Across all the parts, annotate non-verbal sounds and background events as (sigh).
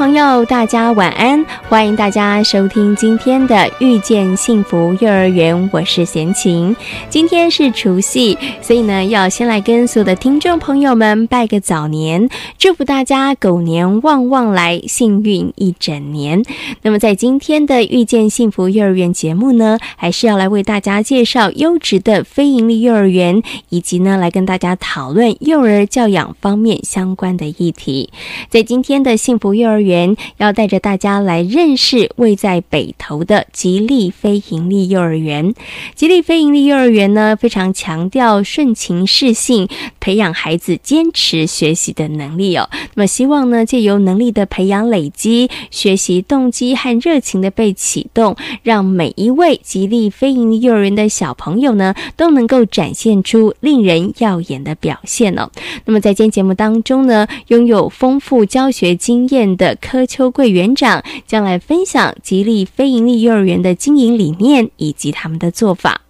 朋友，大家晚安！欢迎大家收听今天的《遇见幸福幼儿园》，我是贤琴。今天是除夕，所以呢，要先来跟所有的听众朋友们拜个早年，祝福大家狗年旺旺来，幸运一整年。那么，在今天的《遇见幸福幼儿园》节目呢，还是要来为大家介绍优质的非营利幼儿园，以及呢，来跟大家讨论幼儿教养方面相关的议题。在今天的幸福幼儿园要带着大家来认正是位在北投的吉利非营利幼儿园。吉利非营利幼儿园呢，非常强调顺情适性，培养孩子坚持学习的能力哦。那么，希望呢，借由能力的培养累积，学习动机和热情的被启动，让每一位吉利非营利幼儿园的小朋友呢，都能够展现出令人耀眼的表现哦。那么，在今天节目当中呢，拥有丰富教学经验的。柯秋贵园长将来来分享吉利非营利幼儿园的经营理念以及他们的做法。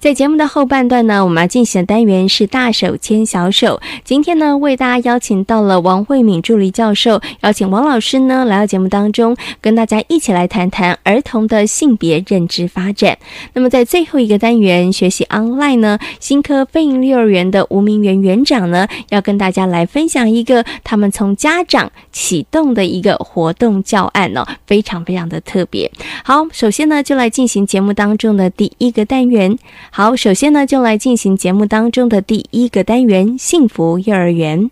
在节目的后半段呢，我们要进行的单元是大手牵小手。今天呢，为大家邀请到了王慧敏助理教授，邀请王老师呢来到节目当中，跟大家一起来谈谈儿童的性别认知发展。那么在最后一个单元学习 online 呢，新科飞鹰幼儿园的吴明园园长呢，要跟大家来分享一个他们从家长启动的一个活动教案哦，非常非常的特别。好，首先呢，就来进行节目当中的第一个单元。好，首先呢，就来进行节目当中的第一个单元——幸福幼儿园。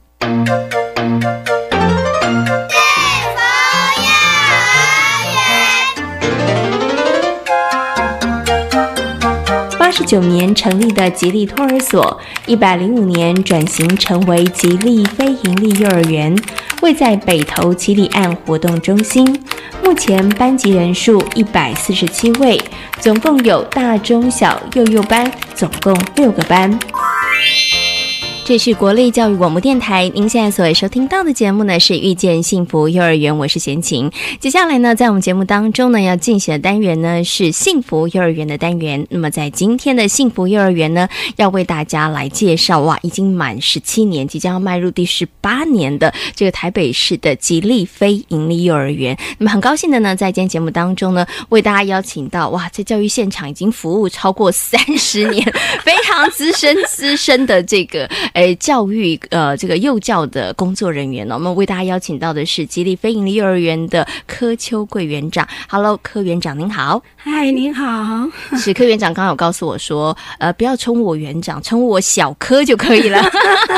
九年成立的吉利托儿所，一百零五年转型成为吉利非营利幼儿园，位在北投吉里岸活动中心。目前班级人数一百四十七位，总共有大、中、小、幼幼班，总共六个班。这是国立教育广播电台，您现在所收听到的节目呢是遇见幸福幼儿园，我是贤琴。接下来呢，在我们节目当中呢，要进行的单元呢是幸福幼儿园的单元。那么在今天的幸福幼儿园呢，要为大家来介绍哇，已经满十七年，即将要迈入第十八年的这个台北市的吉利非营利幼儿园。那么很高兴的呢，在今天节目当中呢，为大家邀请到哇，在教育现场已经服务超过三十年，(laughs) 非常资深资深的这个。诶，教育呃，这个幼教的工作人员呢，我们为大家邀请到的是吉利非营利幼儿园的柯秋桂园长。Hello，柯园长您好。嗨，您好。(laughs) 是柯园长刚刚有告诉我说，呃，不要称呼我园长，称呼我小柯就可以了。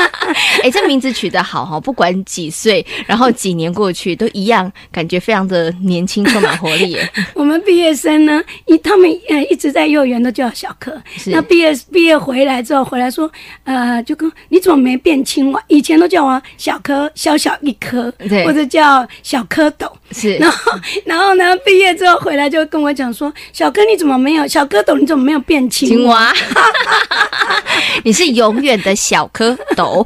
(laughs) 哎，这名字取得好哈，不管几岁，然后几年过去都一样，感觉非常的年轻，充满活力。(laughs) 我们毕业生呢，一他们呃一直在幼儿园都叫小柯，那毕业毕业回来之后回来说，呃，就跟。你怎么没变青蛙？以前都叫我小蝌，小小一颗，或者叫小蝌蚪。是，然后，(laughs) 然后呢？毕业之后回来就跟我讲说：“小哥，你怎么没有小蝌蚪？你怎么没有变青蛙？(laughs) 你是永远的小蝌蚪。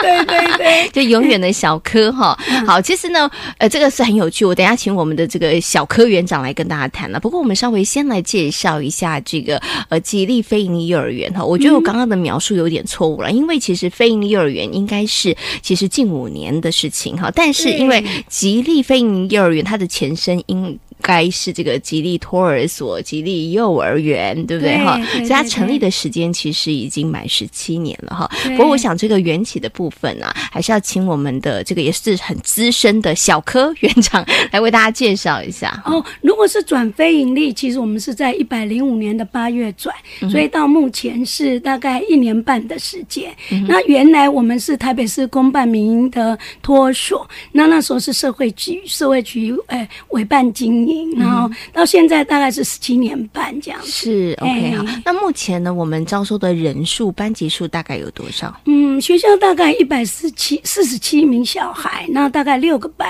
对 (laughs) 对对，就永远的小蝌哈。好，其实呢，呃，这个是很有趣。我等下请我们的这个小科园长来跟大家谈了。不过我们稍微先来介绍一下这个呃吉利非营利幼儿园哈。我觉得我刚刚的描述有点错误了，因为其实非营利幼儿园应该是其实近五年的事情哈。但是因为吉利非营幼儿园，它的前身应该是这个吉利托儿所、吉利幼儿园，对不对哈？所以它成立的时间其实已经满十七年了哈。不过我想这个缘起的部分啊，还是要请我们的这个也是很资深的小科园长来为大家介绍一下。哦，如果是转非盈利，其实我们是在一百零五年的八月转，所以到目前是大概一年半的时间。那原来我们是台北市公办民营的托儿所，那那时候是社会局。社会局诶委办经营，然后到现在大概是十七年半这样。是 OK 好，那目前呢，我们招收的人数班级数大概有多少？嗯，学校大概一百四七四十七名小孩，那大概六个班，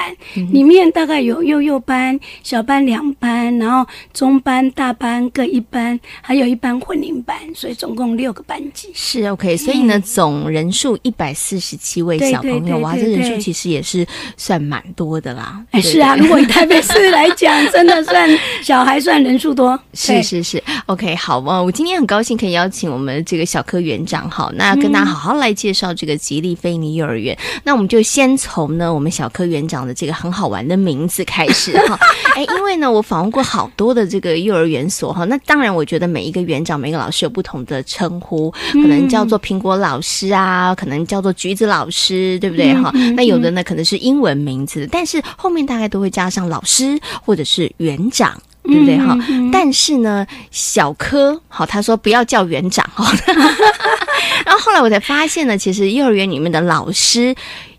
里面大概有幼幼班、小班两班，然后中班、大班各一班，还有一班混龄班，所以总共六个班级。是 OK，所以呢，总人数一百四十七位小朋友，哇，这人数其实也是算蛮多的啦。哎，是啊，如果以台北市来讲，真的算小孩算人数多。(laughs) 是是是，OK，好嘛，我今天很高兴可以邀请我们这个小科园长，好，那跟大家好好来介绍这个吉利菲尼幼儿园。那我们就先从呢我们小科园长的这个很好玩的名字开始哈。(laughs) 哎，因为呢我访问过好多的这个幼儿园所哈，那当然我觉得每一个园长、每个老师有不同的称呼，可能叫做苹果老师啊，可能叫做橘子老师，对不对哈？那有的呢可能是英文名字，但是后面大概都会加上老师或者是园长。对不对哈？但是呢，小柯好，他说不要叫园长哈。(laughs) 然后后来我才发现呢，其实幼儿园里面的老师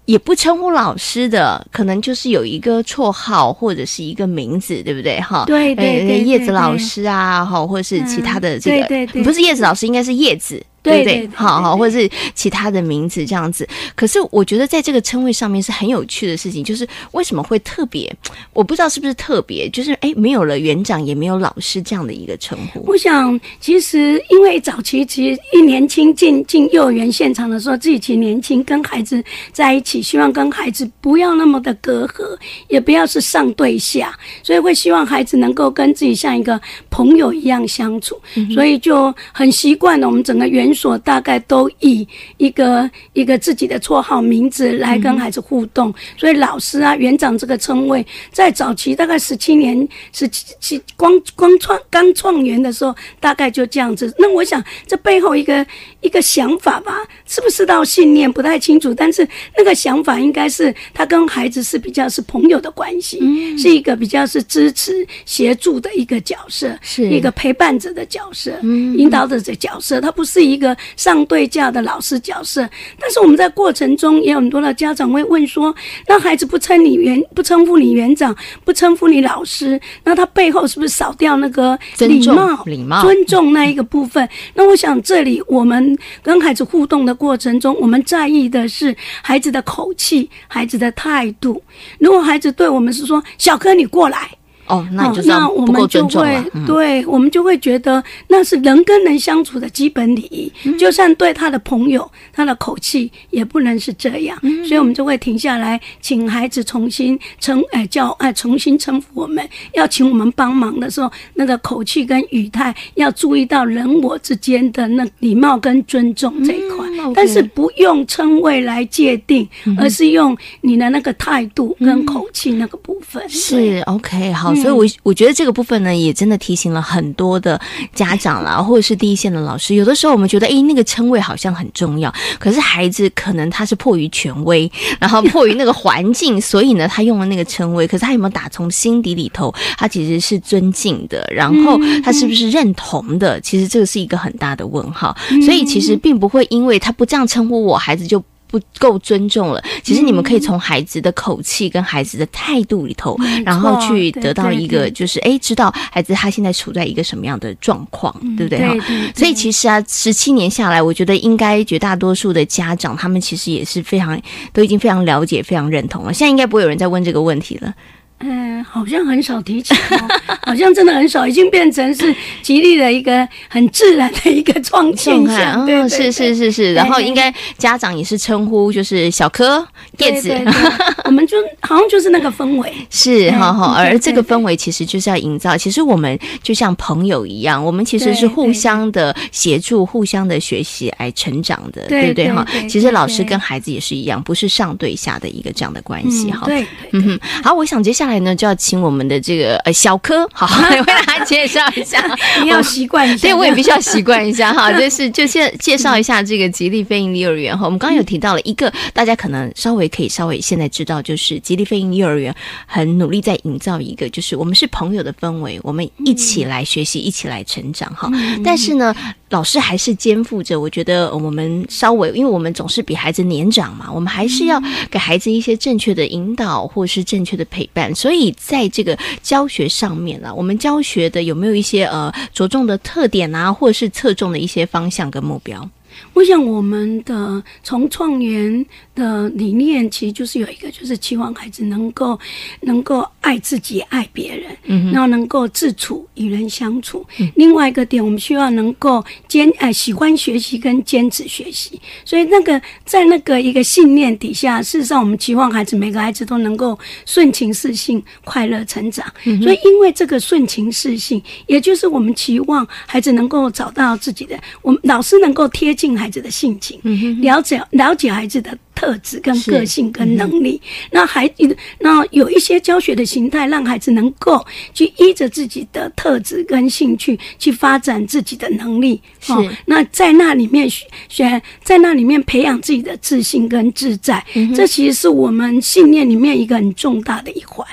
也不称呼老师的，可能就是有一个绰号或者是一个名字，对不对哈？对对对，叶子老师啊，哈，或者是其他的这个，不是叶子老师，应该是叶子。对对，好好，或者是其他的名字这样子。可是我觉得在这个称谓上面是很有趣的事情，就是为什么会特别？我不知道是不是特别，就是哎，没有了园长，也没有老师这样的一个称呼。我想，其实因为早期其实一年轻进进幼儿园现场的时候，自己其实年轻，跟孩子在一起，希望跟孩子不要那么的隔阂，也不要是上对下，所以会希望孩子能够跟自己像一个朋友一样相处，所以就很习惯了我们整个园。所大概都以一个一个自己的绰号名字来跟孩子互动，所以老师啊、园长这个称谓，在早期大概十七年、十七光光创刚创园的时候，大概就这样子。那我想这背后一个一个想法吧，是不是到信念不太清楚，但是那个想法应该是他跟孩子是比较是朋友的关系，是一个比较是支持协助的一个角色，是一个陪伴者的角色，引导者的角色，他不是一。个上对价的老师角色，但是我们在过程中也有很多的家长会问说：，那孩子不称你园，不称呼你园长，不称呼你老师，那他背后是不是少掉那个礼貌、礼貌、尊重那一个部分？那我想这里我们跟孩子互动的过程中，我们在意的是孩子的口气、孩子的态度。如果孩子对我们是说：“小柯，你过来。”哦，那那我们就会对，我们就会觉得那是人跟人相处的基本礼仪。就算对他的朋友，他的口气也不能是这样。所以，我们就会停下来，请孩子重新称哎叫哎重新称呼我们。要请我们帮忙的时候，那个口气跟语态要注意到人我之间的那礼貌跟尊重这一块。但是不用称谓来界定，而是用你的那个态度跟口气那个部分。是 OK 好。所以，我我觉得这个部分呢，也真的提醒了很多的家长啦，(laughs) 或者是第一线的老师。有的时候，我们觉得，哎，那个称谓好像很重要，可是孩子可能他是迫于权威，(laughs) 然后迫于那个环境，所以呢，他用了那个称谓。可是他有没有打从心底里头，他其实是尊敬的，然后他是不是认同的？其实这个是一个很大的问号。所以，其实并不会因为他不这样称呼我，孩子就。不够尊重了。其实你们可以从孩子的口气跟孩子的态度里头，然后去得到一个，就是哎，知道孩子他现在处在一个什么样的状况，对不对哈？所以其实啊，十七年下来，我觉得应该绝大多数的家长，他们其实也是非常都已经非常了解、非常认同了。现在应该不会有人再问这个问题了。嗯，好像很少提起，(laughs) 好像真的很少，已经变成是吉利的一个很自然的一个创现象。对，是是是是。然后应该家长也是称呼就是小柯叶子，(laughs) 我们就好像就是那个氛围。是哈哈，而这个氛围其实就是要营造。其实我们就像朋友一样，我们其实是互相的协助、互相的学习来成长的，对不对哈？其实老师跟孩子也是一样，不是上对下的一个这样的关系哈。对，嗯哼。好，我想接下来。来呢，就要请我们的这个呃小柯，好来 (laughs) 为大家介绍一下。(laughs) 你要习惯一下，对我也必须要习惯一下哈。(laughs) 就是就先介绍一下这个吉利飞鹰幼儿园哈。我们刚刚有提到了一个，大家可能稍微可以稍微现在知道，就是吉利飞鹰幼儿园很努力在营造一个，就是我们是朋友的氛围，我们一起来学习，一起来成长哈。但是呢。老师还是肩负着，我觉得我们稍微，因为我们总是比孩子年长嘛，我们还是要给孩子一些正确的引导，或是正确的陪伴。所以在这个教学上面呢，我们教学的有没有一些呃着重的特点啊，或者是侧重的一些方向跟目标？我想我们的从创园的理念，其实就是有一个，就是期望孩子能够能够爱自己、爱别人，嗯，然后能够自处、与人相处。嗯另外一个点，我们需要能够坚呃喜欢学习跟坚持学习。所以那个在那个一个信念底下，事实上我们期望孩子每个孩子都能够顺情适性、快乐成长。所以因为这个顺情适性，也就是我们期望孩子能够找到自己的，我们老师能够贴近。孩子的性情，了解了解孩子的。特质跟个性跟能力，那孩子那有一些教学的形态，让孩子能够去依着自己的特质跟兴趣去发展自己的能力。是，那在那里面选，在那里面培养自己的自信跟自在，这其实是我们信念里面一个很重大的一环。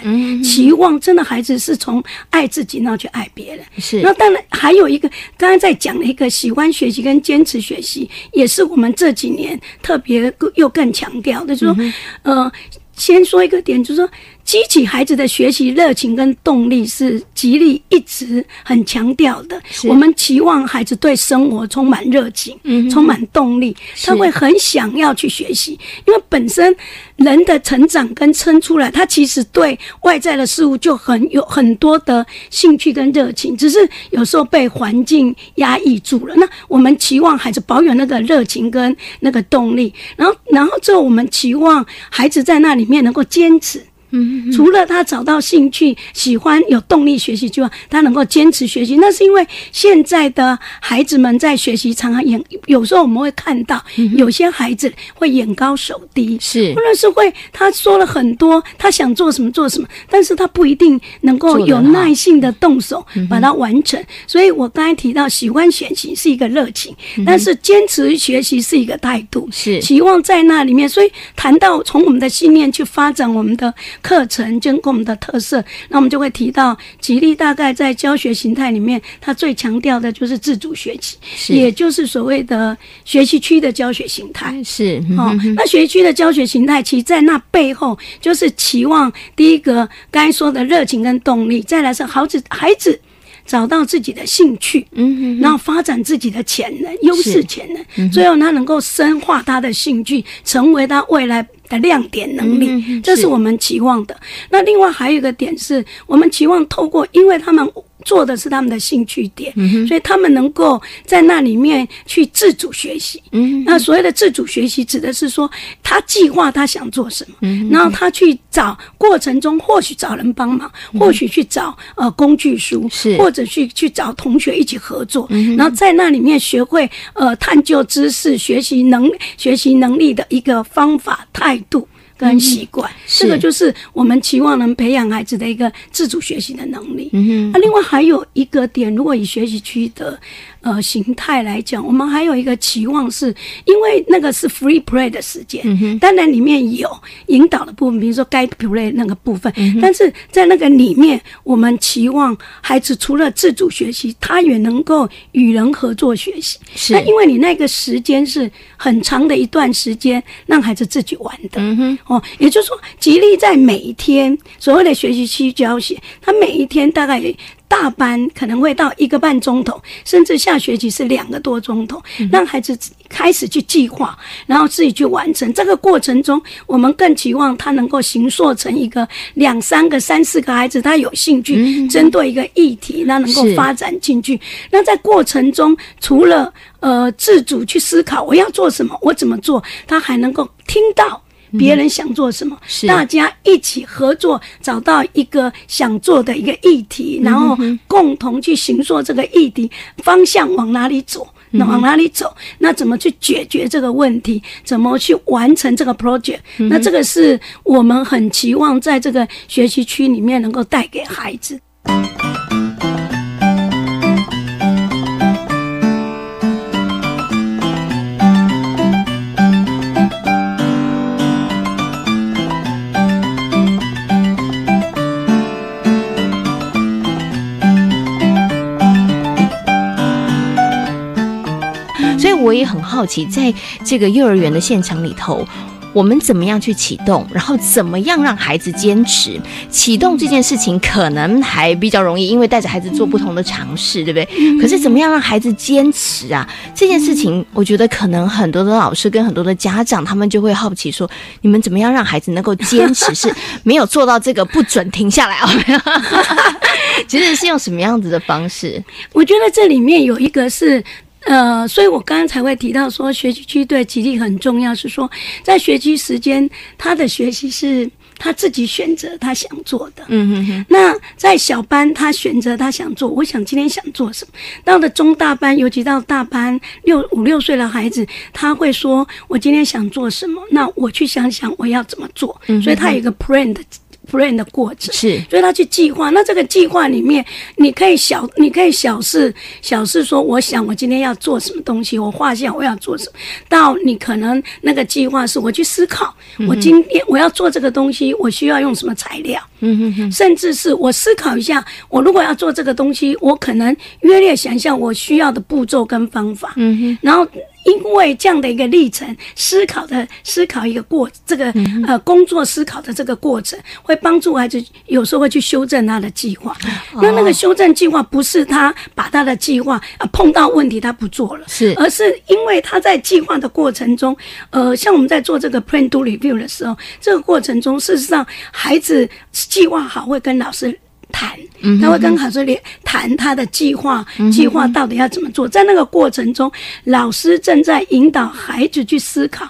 期望真的孩子是从爱自己，然后去爱别人。是，那当然还有一个，刚刚在讲的一个喜欢学习跟坚持学习，也是我们这几年特别又更。强调的就是说，呃，先说一个点，就是说。激起孩子的学习热情跟动力是吉利一直很强调的。我们期望孩子对生活充满热情，嗯充满动力，他会很想要去学习。因为本身人的成长跟撑出来，他其实对外在的事物就很有很多的兴趣跟热情，只是有时候被环境压抑住了。那我们期望孩子保有那个热情跟那个动力，然后，然后之后我们期望孩子在那里面能够坚持。嗯，除了他找到兴趣、喜欢、有动力学习之外，他能够坚持学习，那是因为现在的孩子们在学习常常眼，有时候我们会看到有些孩子会眼高手低，是或者是会他说了很多，他想做什么做什么，但是他不一定能够有耐性的动手把它完成。所以我刚才提到，喜欢学习是一个热情，但是坚持学习是一个态度，是期望在那里面。所以谈到从我们的信念去发展我们的。课程跟我们的特色，那我们就会提到吉利大概在教学形态里面，它最强调的就是自主学习，也就是所谓的学习区的教学形态。是哦，那学习区的教学形态，其实在那背后就是期望第一个刚才说的热情跟动力，再来是孩子孩子找到自己的兴趣，嗯，然后发展自己的潜能、优势潜能，最后他能够深化他的兴趣，成为他未来。的亮点能力，这是我们期望的。那另外还有一个点是，我们期望透过，因为他们做的是他们的兴趣点，所以他们能够在那里面去自主学习。那所谓的自主学习，指的是说他计划他想做什么，然后他去找过程中或许找人帮忙，或许去找呃工具书，或者去去找同学一起合作，然后在那里面学会呃探究知识、学习能学习能力的一个方法态。度跟习惯，这个就是我们期望能培养孩子的一个自主学习的能力。那另外还有一个点，如果以学习区的。呃，形态来讲，我们还有一个期望，是因为那个是 free play 的时间，当然里面有引导的部分，比如说该 play 那个部分，但是在那个里面，我们期望孩子除了自主学习，他也能够与人合作学习。那因为你那个时间是很长的一段时间，让孩子自己玩的。嗯哼哦，也就是说，吉利在每一天所谓的学习期教学，他每一天大概。大班可能会到一个半钟头，甚至下学期是两个多钟头，让孩子开始去计划，然后自己去完成。这个过程中，我们更期望他能够形塑成一个两三个、三四个孩子，他有兴趣针对一个议题，那能够发展进去。那在过程中，除了呃自主去思考我要做什么，我怎么做，他还能够听到。别人想做什么，大家一起合作，找到一个想做的一个议题，然后共同去行说这个议题方向往哪里走，那往哪里走？那怎么去解决这个问题？怎么去完成这个 project？那这个是我们很期望在这个学习区里面能够带给孩子。我也很好奇，在这个幼儿园的现场里头。我们怎么样去启动？然后怎么样让孩子坚持启动这件事情？可能还比较容易，因为带着孩子做不同的尝试，对不对？可是怎么样让孩子坚持啊？这件事情，我觉得可能很多的老师跟很多的家长，他们就会好奇说：你们怎么样让孩子能够坚持？(laughs) 是没有做到这个不准停下来啊？(laughs) 其实是用什么样子的方式？我觉得这里面有一个是。呃，所以我刚刚才会提到说，学习区对吉利很重要，是说在学习时间，他的学习是他自己选择他想做的。嗯哼哼。那在小班，他选择他想做，我想今天想做什么。到了中大班，尤其到大班六五六岁的孩子，他会说我今天想做什么，那我去想想我要怎么做。嗯。所以他有一个 plan 的。Plan 的过程是，所以他去计划。那这个计划里面，你可以小，你可以小事小事说，我想我今天要做什么东西，我画下我要做什么。到你可能那个计划是我去思考，我今天我要做这个东西，我需要用什么材料？嗯哼哼。甚至是我思考一下，我如果要做这个东西，我可能约略想象我需要的步骤跟方法。嗯哼。然后。因为这样的一个历程，思考的思考一个过，这个呃工作思考的这个过程，会帮助孩子有时候会去修正他的计划。那那个修正计划不是他把他的计划啊碰到问题他不做了，是，而是因为他在计划的过程中，呃，像我们在做这个 plan do review 的时候，这个过程中，事实上孩子计划好会跟老师。谈，他会跟考试里谈他的计划，计划到底要怎么做。在那个过程中，老师正在引导孩子去思考。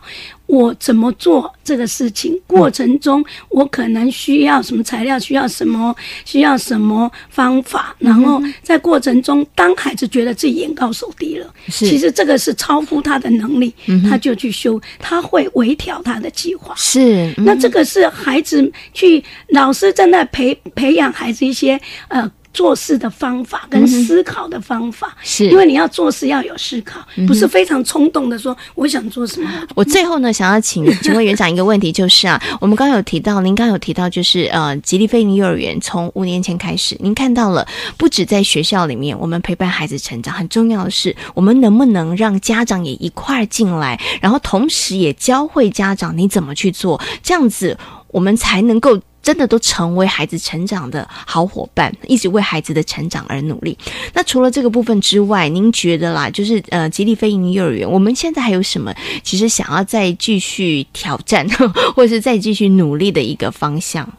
我怎么做这个事情？过程中我可能需要什么材料？需要什么？需要什么方法？然后在过程中，当孩子觉得自己眼高手低了，其实这个是超乎他的能力，他就去修，他会微调他的计划。是，那这个是孩子去老师正在培培养孩子一些呃。做事的方法跟思考的方法，是因为你要做事要有思考，不是非常冲动的说我想做什么。我最后呢，想要请请问园 (laughs) 长一个问题，就是啊，我们刚刚有提到，您刚刚有提到，就是呃，吉利飞鹰幼儿园从五年前开始，您看到了，不止在学校里面，我们陪伴孩子成长，很重要的是，我们能不能让家长也一块进来，然后同时也教会家长你怎么去做，这样子我们才能够。真的都成为孩子成长的好伙伴，一直为孩子的成长而努力。那除了这个部分之外，您觉得啦，就是呃，吉利飞鹰幼儿园，我们现在还有什么？其实想要再继续挑战，(laughs) 或者是再继续努力的一个方向？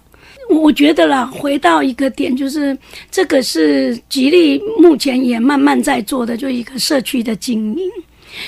我觉得啦，回到一个点，就是这个是吉利目前也慢慢在做的，就一个社区的经营。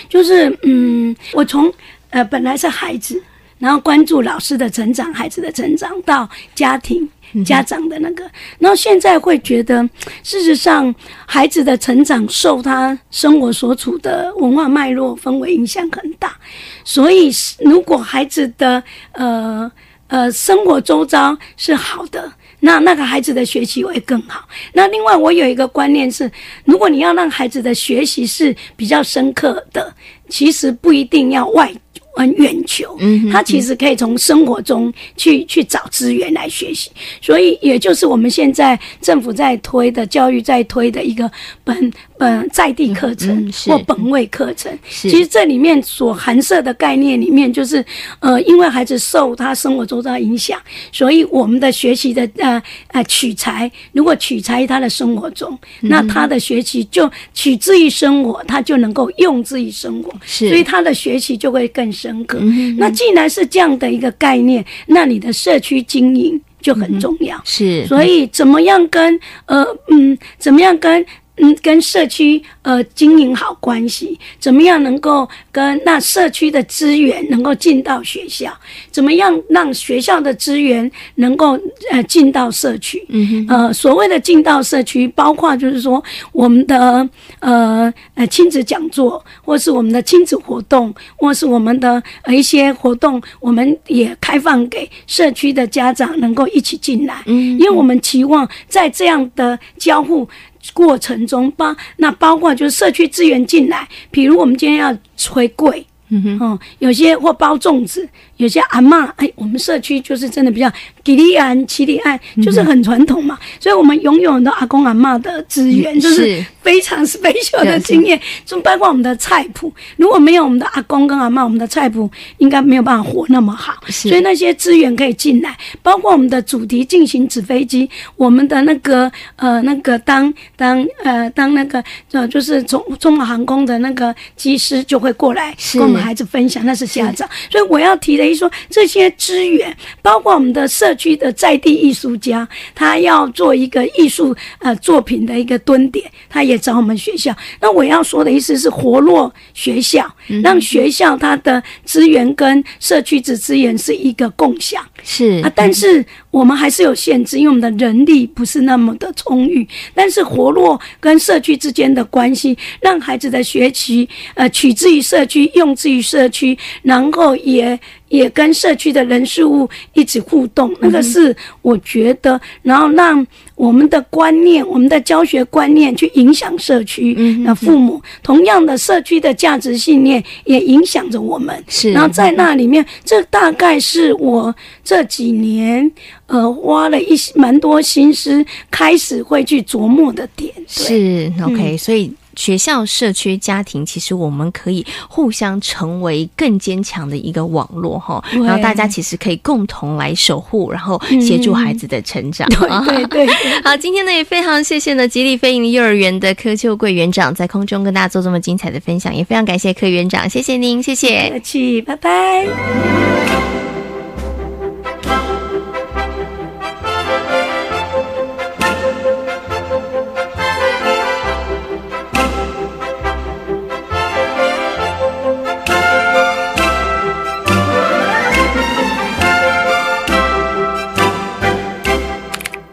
就是嗯，我从呃本来是孩子。然后关注老师的成长、孩子的成长，到家庭、家长的那个，然后现在会觉得，事实上，孩子的成长受他生活所处的文化脉络、氛围影响很大。所以，如果孩子的呃呃生活周遭是好的，那那个孩子的学习会更好。那另外，我有一个观念是，如果你要让孩子的学习是比较深刻的，其实不一定要外。很远求，他其实可以从生活中去去找资源来学习，所以也就是我们现在政府在推的教育在推的一个本本在地课程或本位课程。其实这里面所含涉的概念里面，就是呃，因为孩子受他生活周遭影响，所以我们的学习的呃呃取材，如果取材于他的生活中，那他的学习就取之于生活，他就能够用之于生活，所以他的学习就会更。深刻。那既然是这样的一个概念，那你的社区经营就很重要。是，所以怎么样跟呃嗯，怎么样跟。嗯，跟社区呃经营好关系，怎么样能够跟那社区的资源能够进到学校？怎么样让学校的资源能够呃进到社区？嗯呃，所谓的进到社区，包括就是说我们的呃呃亲子讲座，或是我们的亲子活动，或是我们的呃一些活动，我们也开放给社区的家长能够一起进来。嗯，因为我们期望在这样的交互。过程中包那包括就是社区资源进来，比如我们今天要回柜，嗯哼，哦，有些或包粽子，有些阿嬷，哎，我们社区就是真的比较吉利安、奇里安，就是很传统嘛，所以我们拥有很多阿公阿嬷的资源，就是非常 special 的经验，就包括我们的菜谱，如果没有我们的阿公跟阿嬷，我们的菜谱应该没有办法活那么好，所以那些资源可以进来，包括我们的主题进行纸飞机，我们的那个呃那个当当呃当那个呃就是中中华航空的那个机师就会过来跟我们。孩子分享那是家长，所以我要提的一说这些资源，包括我们的社区的在地艺术家，他要做一个艺术呃作品的一个蹲点，他也找我们学校。那我要说的意思是活络学校，让学校它的资源跟社区之资源是一个共享。是啊，但是我们还是有限制，因为我们的人力不是那么的充裕。但是活络跟社区之间的关系，让孩子的学习呃取之于社区，用之于社区，然后也。也跟社区的人事物一起互动，那个是我觉得，然后让我们的观念、我们的教学观念去影响社区的父母，同样的社区的价值信念也影响着我们。是，然后在那里面，这大概是我这几年呃花了一些蛮多心思，开始会去琢磨的点。是 OK，所以。学校、社区、家庭，其实我们可以互相成为更坚强的一个网络哈。然后大家其实可以共同来守护，然后协助孩子的成长。对对。(laughs) 好，今天呢也非常谢谢呢吉利飞鹰幼儿园的柯秋贵园长在空中跟大家做这么精彩的分享，也非常感谢柯园长，谢谢您，谢谢。客气，拜拜。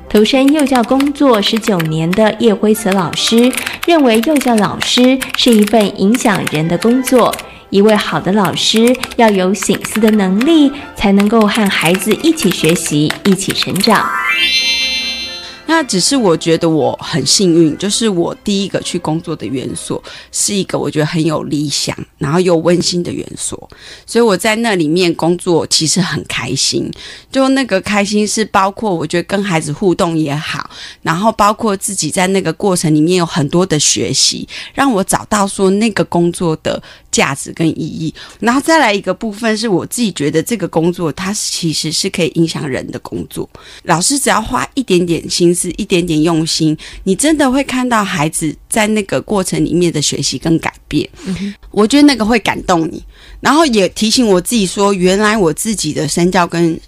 投身幼教工作十九年的叶辉慈老师认为，幼教老师是一份影响人的工作。一位好的老师要有醒思的能力，才能够和孩子一起学习，一起成长。那只是我觉得我很幸运，就是我第一个去工作的园所是一个我觉得很有理想，然后又温馨的园所，所以我在那里面工作其实很开心。就那个开心是包括我觉得跟孩子互动也好，然后包括自己在那个过程里面有很多的学习，让我找到说那个工作的。价值跟意义，然后再来一个部分是我自己觉得这个工作它其实是可以影响人的工作。老师只要花一点点心思，一点点用心，你真的会看到孩子在那个过程里面的学习跟改变。我觉得那个会感动你，然后也提醒我自己说，原来我自己的身教跟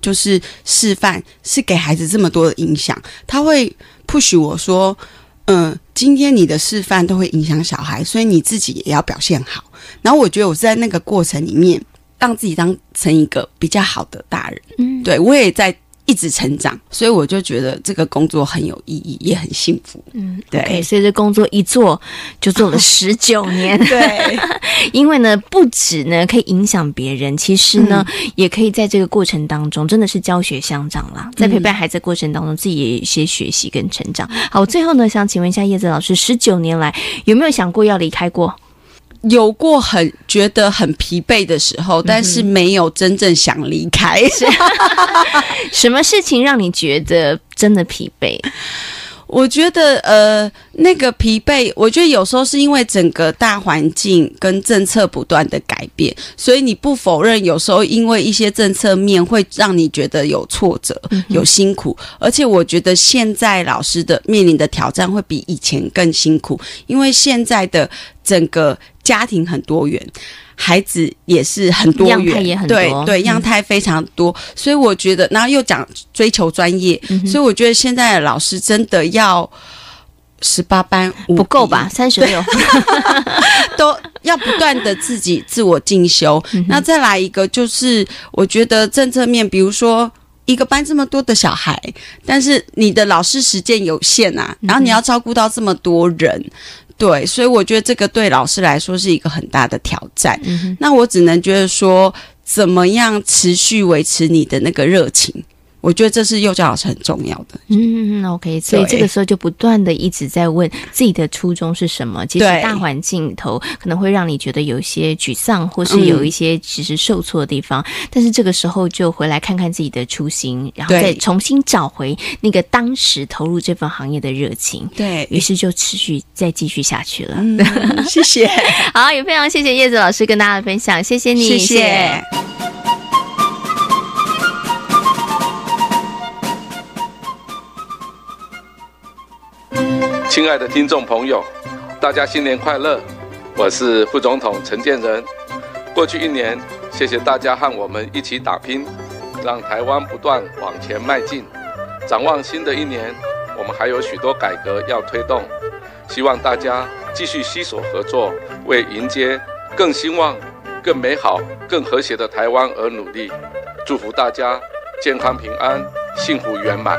就是示范是给孩子这么多的影响，他会 push 我说。嗯，今天你的示范都会影响小孩，所以你自己也要表现好。然后我觉得我是在那个过程里面，让自己当成一个比较好的大人。嗯，对我也在。一直成长，所以我就觉得这个工作很有意义，也很幸福。嗯，对，所以这工作一做就做了十九年。(laughs) 对，(laughs) 因为呢，不止呢可以影响别人，其实呢，也可以在这个过程当中，真的是教学相长啦。在陪伴孩子过程当中，自己也有一些学习跟成长。好，最后呢，想请问一下叶子老师，十九年来有没有想过要离开过？有过很觉得很疲惫的时候，但是没有真正想离开。(laughs) 什么事情让你觉得真的疲惫？我觉得，呃，那个疲惫，我觉得有时候是因为整个大环境跟政策不断的改变，所以你不否认，有时候因为一些政策面会让你觉得有挫折、有辛苦。而且我觉得现在老师的面临的挑战会比以前更辛苦，因为现在的整个家庭很多元。孩子也是很多元，对对，样态非常多，所以我觉得，然后又讲追求专业，所以我觉得现在的老师真的要十八班不够吧，(laughs) 三十六。都要不断的自己自我进修。那再来一个就是，我觉得政策面，比如说一个班这么多的小孩，但是你的老师时间有限啊，然后你要照顾到这么多人。对，所以我觉得这个对老师来说是一个很大的挑战。那我只能觉得说，怎么样持续维持你的那个热情？我觉得这是幼教老师很重要的。嗯，OK，所以这个时候就不断的一直在问自己的初衷是什么。其实大环境里头可能会让你觉得有一些沮丧，或是有一些其实受挫的地方。但是这个时候就回来看看自己的初心，然后再重新找回那个当时投入这份行业的热情。对于是就持续再继续下去了。谢谢，(laughs) 好，也非常谢谢叶子老师跟大家的分享，谢谢你，谢谢。亲爱的听众朋友，大家新年快乐！我是副总统陈建仁。过去一年，谢谢大家和我们一起打拼，让台湾不断往前迈进。展望新的一年，我们还有许多改革要推动，希望大家继续携手合作，为迎接更兴旺、更美好、更和谐的台湾而努力。祝福大家健康平安、幸福圆满。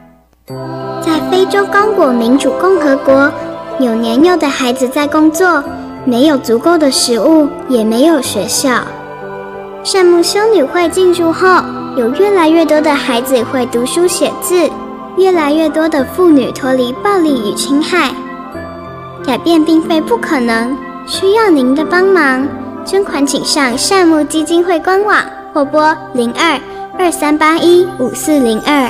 在非洲刚果民主共和国，有年幼的孩子在工作，没有足够的食物，也没有学校。善牧修女会进驻后，有越来越多的孩子会读书写字，越来越多的妇女脱离暴力与侵害。改变并非不可能，需要您的帮忙。捐款请上善牧基金会官网或拨零二二三八一五四零二。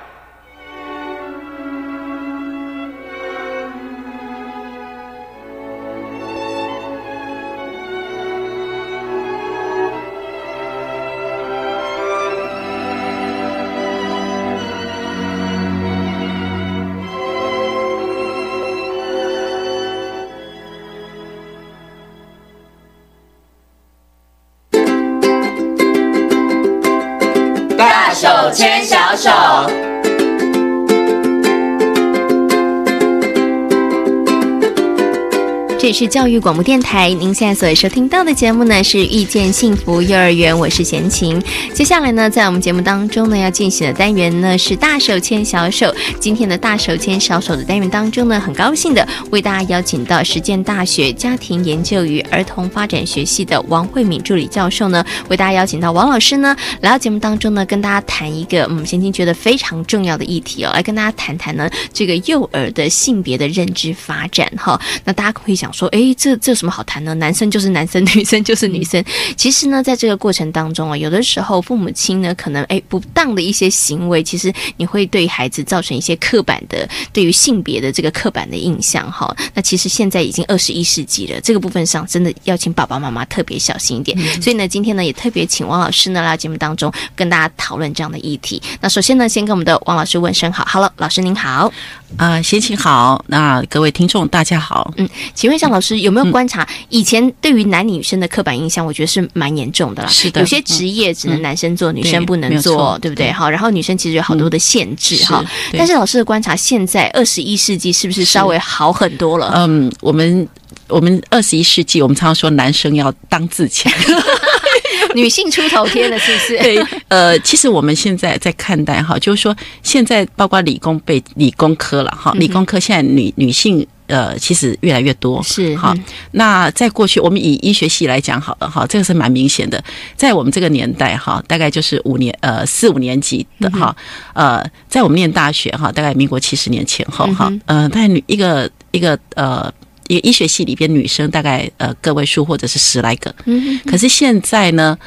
是教育广播电台，您现在所收听到的节目呢是《遇见幸福幼儿园》，我是贤琴。接下来呢，在我们节目当中呢，要进行的单元呢是“大手牵小手”。今天的“大手牵小手”的单元当中呢，很高兴的为大家邀请到实践大学家庭研究与儿童发展学系的王慧敏助理教授呢，为大家邀请到王老师呢来到节目当中呢，跟大家谈一个嗯，贤琴觉得非常重要的议题哦，来跟大家谈谈呢这个幼儿的性别的认知发展哈。那大家可以想。说哎，这这有什么好谈呢？男生就是男生，(laughs) 女生就是女生。其实呢，在这个过程当中啊，有的时候父母亲呢，可能哎不当的一些行为，其实你会对孩子造成一些刻板的对于性别的这个刻板的印象哈。那其实现在已经二十一世纪了，这个部分上真的要请爸爸妈妈特别小心一点。所以呢，今天呢也特别请王老师呢来节目当中跟大家讨论这样的议题。那首先呢，先跟我们的王老师问声好，Hello，老师您好。啊，先请好，那各位听众大家好。嗯，请问一下老师有没有观察以前对于男女生的刻板印象？我觉得是蛮严重的啦。是的，有些职业只能男生做，女生不能做，对不对？好，然后女生其实有好多的限制哈。但是老师的观察，现在二十一世纪是不是稍微好很多了？嗯，我们我们二十一世纪，我们常常说男生要当自强。(laughs) 女性出头天了，是不是？对，呃，其实我们现在在看待哈，就是说现在包括理工被理工科了哈，理工科现在女女性呃其实越来越多是哈。那在过去，我们以医学系来讲好了哈，这个是蛮明显的，在我们这个年代哈，大概就是五年呃四五年级的哈，呃，在我们念大学哈，大概民国七十年前后哈，呃，在女一个一个呃。一个医学系里边女生大概呃个位数或者是十来个，嗯，可是现在呢，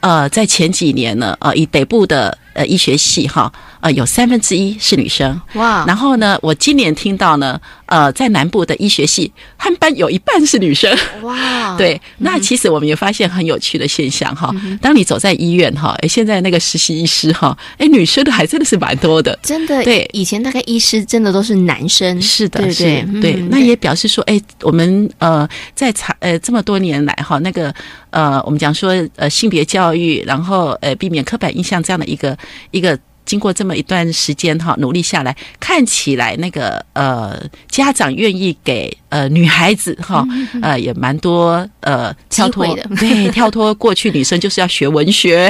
呃，在前几年呢，呃，以北部的呃医学系哈，呃，有三分之一是女生。哇！然后呢，我今年听到呢，呃，在南部的医学系，他们班有一半是女生。哇！(laughs) 对，那其实我们也发现很有趣的现象哈。当你走在医院哈，哎，现在那个实习医师哈，哎，女生的还真的是蛮多的。真的，对，以前大概医师真的都是男生。是的，对对对。那也表示说，哎，我们呃，在长呃这么多年来哈，那个呃，我们讲说呃性别教育，然后呃避免刻板印象这样的一个一个。经过这么一段时间哈，努力下来，看起来那个呃，家长愿意给呃女孩子哈，呃也蛮多呃跳脱的，(laughs) 对，跳脱过去女生就是要学文学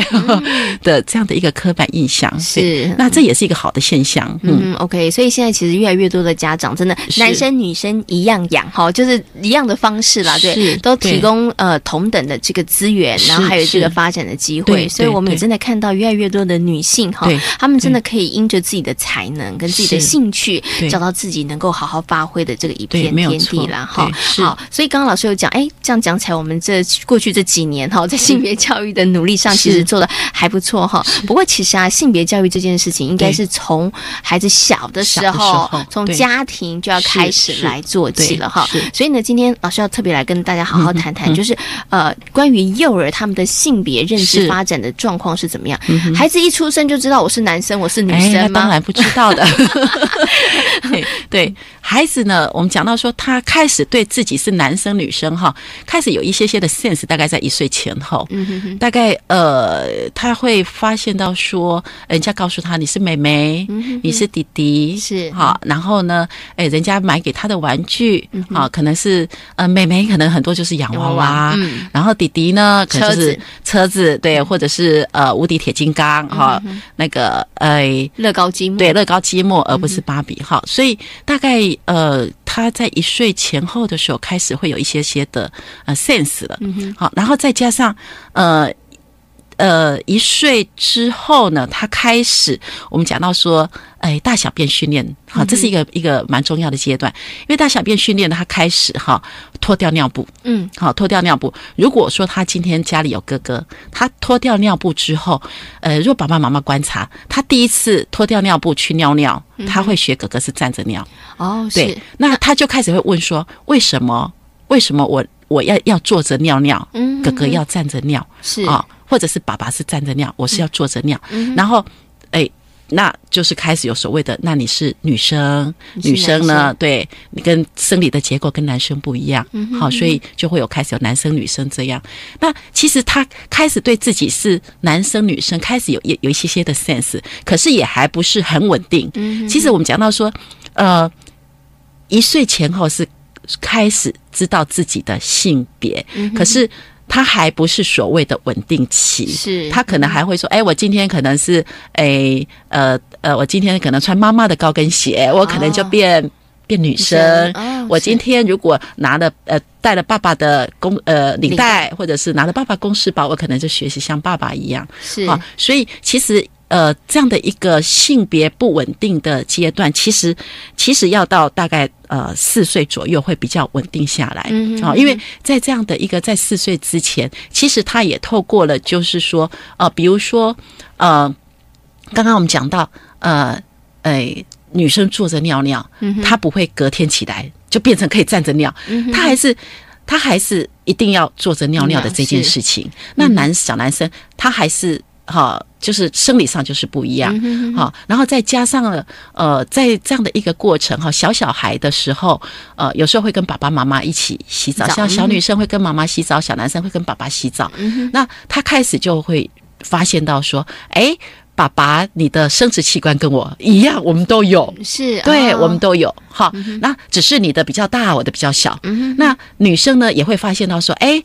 的这样的一个刻板印象，是那这也是一个好的现象。嗯，OK，所以现在其实越来越多的家长真的男生女生一样养哈，就是一样的方式啦，对，都提供呃同等的这个资源，然后还有这个发展的机会，所以我们也真的看到越来越多的女性哈，她。他们真的可以因着自己的才能跟自己的兴趣，找到自己能够好好发挥的这个一片天地了哈。好，所以刚刚老师有讲，哎，这样讲起来，我们这过去这几年哈，(laughs) 在性别教育的努力上，其实做的还不错哈。不过其实啊，性别教育这件事情，应该是从孩子小的时候，从家庭就要开始来做起了哈。所以呢，今天老师要特别来跟大家好好谈谈，就是呃，关于幼儿他们的性别认知发展的状况是怎么样。孩子一出生就知道我是男。生我是女生吗？当然不知道的。(laughs) (laughs) 对孩子呢，我们讲到说，他开始对自己是男生女生哈，开始有一些些的 sense，大概在一岁前后，大概呃，他会发现到说，人家告诉他你是妹妹，你是弟弟，是。好，然后呢，哎，人家买给他的玩具啊，可能是呃，妹妹可能很多就是洋娃娃，然后弟弟呢，可能就是车子，对，或者是呃，无敌铁金刚哈，那个。哎，乐高积木对乐高积木，而不是芭比哈。所以大概呃，他在一岁前后的时候开始会有一些些的呃 sense 了。好，然后再加上呃。呃，一岁之后呢，他开始我们讲到说，哎，大小便训练，好，这是一个一个蛮重要的阶段，因为大小便训练呢，他开始哈脱掉尿布，嗯，好，脱掉尿布。如果说他今天家里有哥哥，他脱掉尿布之后，呃，如果爸爸妈妈观察，他第一次脱掉尿布去尿尿，他会学哥哥是站着尿，哦，对，那他就开始会问说，为什么？为什么我我要要坐着尿尿？嗯，哥哥要站着尿，是啊。或者是爸爸是站着尿，我是要坐着尿，然后，哎，那就是开始有所谓的，那你是女生，女生呢？对你跟生理的结构跟男生不一样，好，所以就会有开始有男生女生这样。那其实他开始对自己是男生女生开始有有有一些些的 sense，可是也还不是很稳定。其实我们讲到说，呃，一岁前后是开始知道自己的性别，可是。他还不是所谓的稳定期，是他可能还会说：“哎，我今天可能是哎呃呃，我今天可能穿妈妈的高跟鞋，我可能就变变女生。我今天如果拿了呃带了爸爸的公呃领带，或者是拿了爸爸公事包，我可能就学习像爸爸一样。是啊，所以其实。”呃，这样的一个性别不稳定的阶段，其实其实要到大概呃四岁左右会比较稳定下来啊，因为在这样的一个在四岁之前，其实他也透过了，就是说呃，比如说呃，刚刚我们讲到呃，哎，女生坐着尿尿，她不会隔天起来就变成可以站着尿，她还是她还是一定要坐着尿尿的这件事情。那男小男生他还是。哈，就是生理上就是不一样，好，然后再加上了，呃，在这样的一个过程哈，小小孩的时候，呃，有时候会跟爸爸妈妈一起洗澡，像小女生会跟妈妈洗澡，小男生会跟爸爸洗澡，那他开始就会发现到说，哎，爸爸，你的生殖器官跟我一样，我们都有，是对，我们都有，好，那只是你的比较大，我的比较小，那女生呢也会发现到说，哎。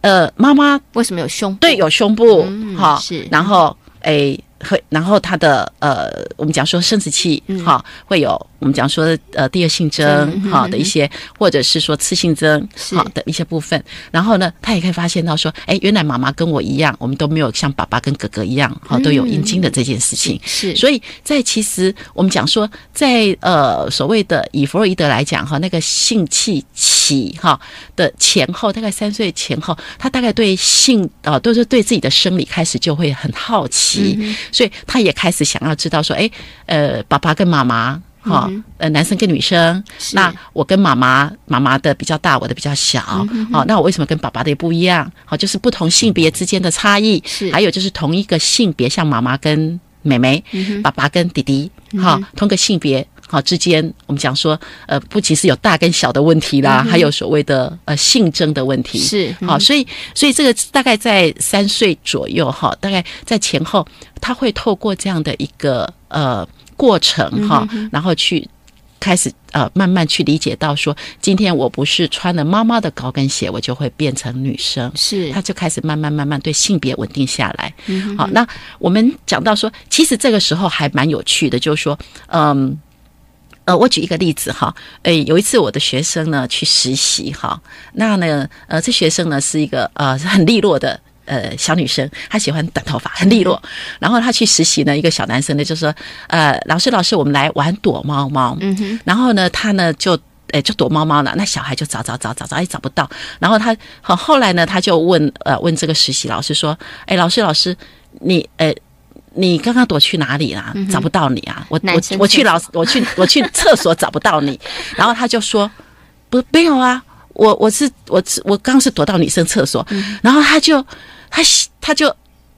呃，妈妈为什么有胸？对，有胸部，哈，是。然后，诶，会，然后她的呃，我们讲说生殖器，哈，会有我们讲说呃第二性征好的一些，或者是说次性征好的一些部分，然后呢，他也可以发现到说，哎，原来妈妈跟我一样，我们都没有像爸爸跟哥哥一样，好都有阴茎的这件事情。是，所以在其实我们讲说，在呃所谓的以弗洛伊德来讲哈，那个性器起哈的前后，大概三岁前后，他大概对性啊都是对自己的生理开始就会很好奇，所以他也开始想要知道说，哎，呃，爸爸跟妈妈。哈，呃，男生跟女生，那我跟妈妈，妈妈的比较大，我的比较小，好，那我为什么跟爸爸的也不一样？好，就是不同性别之间的差异，是，还有就是同一个性别，像妈妈跟妹妹，爸爸跟弟弟，哈，同个性别，好之间，我们讲说，呃，不仅是有大跟小的问题啦，还有所谓的呃性征的问题，是，好，所以，所以这个大概在三岁左右，哈，大概在前后，他会透过这样的一个呃。过程哈，然后去开始呃，慢慢去理解到说，今天我不是穿了妈妈的高跟鞋，我就会变成女生。是，他就开始慢慢慢慢对性别稳定下来。好，那我们讲到说，其实这个时候还蛮有趣的，就是说，嗯，呃，我举一个例子哈，诶，有一次我的学生呢去实习哈，那呢，呃，这学生呢是一个呃很利落的。呃，小女生她喜欢短头发，很利落。然后她去实习呢，一个小男生呢就说：“呃，老师，老师，我们来玩躲猫猫。”嗯哼。然后呢，他呢就诶就躲猫猫了。那小孩就找找找找找，也找不到。然后他好后来呢，他就问呃问这个实习老师说：“哎，老师老师，你呃你刚刚躲去哪里啦？找不到你啊！我我我去老我去我去厕所找不到你。”然后他就说：“不没有啊，我我是我我刚是躲到女生厕所。”然后他就。他他就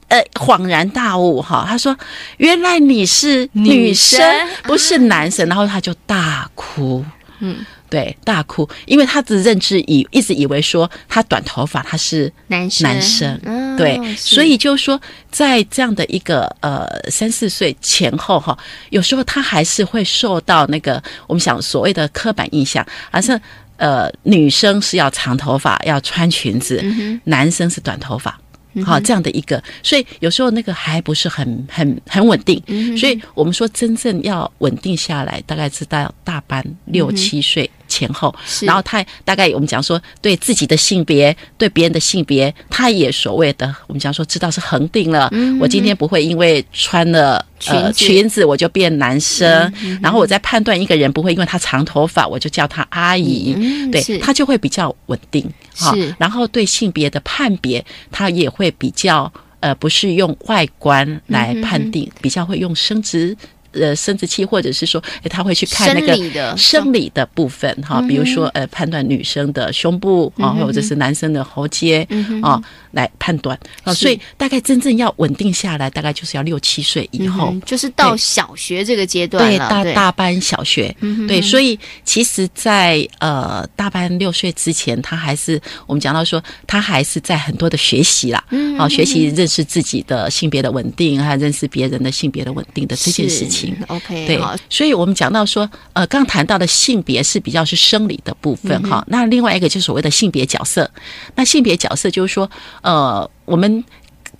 呃恍然大悟哈，他说：“原来你是女生，不是男生。”然后他就大哭，嗯，对，大哭，因为他的认知以一直以为说他短头发他是男生，男生，对，所以就说在这样的一个呃三四岁前后哈，有时候他还是会受到那个我们想所谓的刻板印象，而是呃女生是要长头发要穿裙子，男生是短头发。好，这样的一个，所以有时候那个还不是很很很稳定，所以我们说真正要稳定下来，大概是到大班六七岁。前后，然后他大概我们讲说，对自己的性别，对别人的性别，他也所谓的我们讲说，知道是恒定了。我今天不会因为穿了呃裙子我就变男生，然后我在判断一个人不会因为他长头发我就叫他阿姨，对他就会比较稳定。哈，然后对性别的判别，他也会比较呃，不是用外观来判定，比较会用生殖。呃，生殖器，或者是说，哎，他会去看那个生理的部分哈，比如说，呃，判断女生的胸部啊，或者是男生的喉结啊，来判断。啊。所以，大概真正要稳定下来，大概就是要六七岁以后，就是到小学这个阶段对，大大班小学，对。所以，其实，在呃大班六岁之前，他还是我们讲到说，他还是在很多的学习啦，啊，学习认识自己的性别的稳定，还有认识别人的性别的稳定的这件事情。OK，对，所以我们讲到说，呃，刚谈到的性别是比较是生理的部分哈。那另外一个就是所谓的性别角色。那性别角色就是说，呃，我们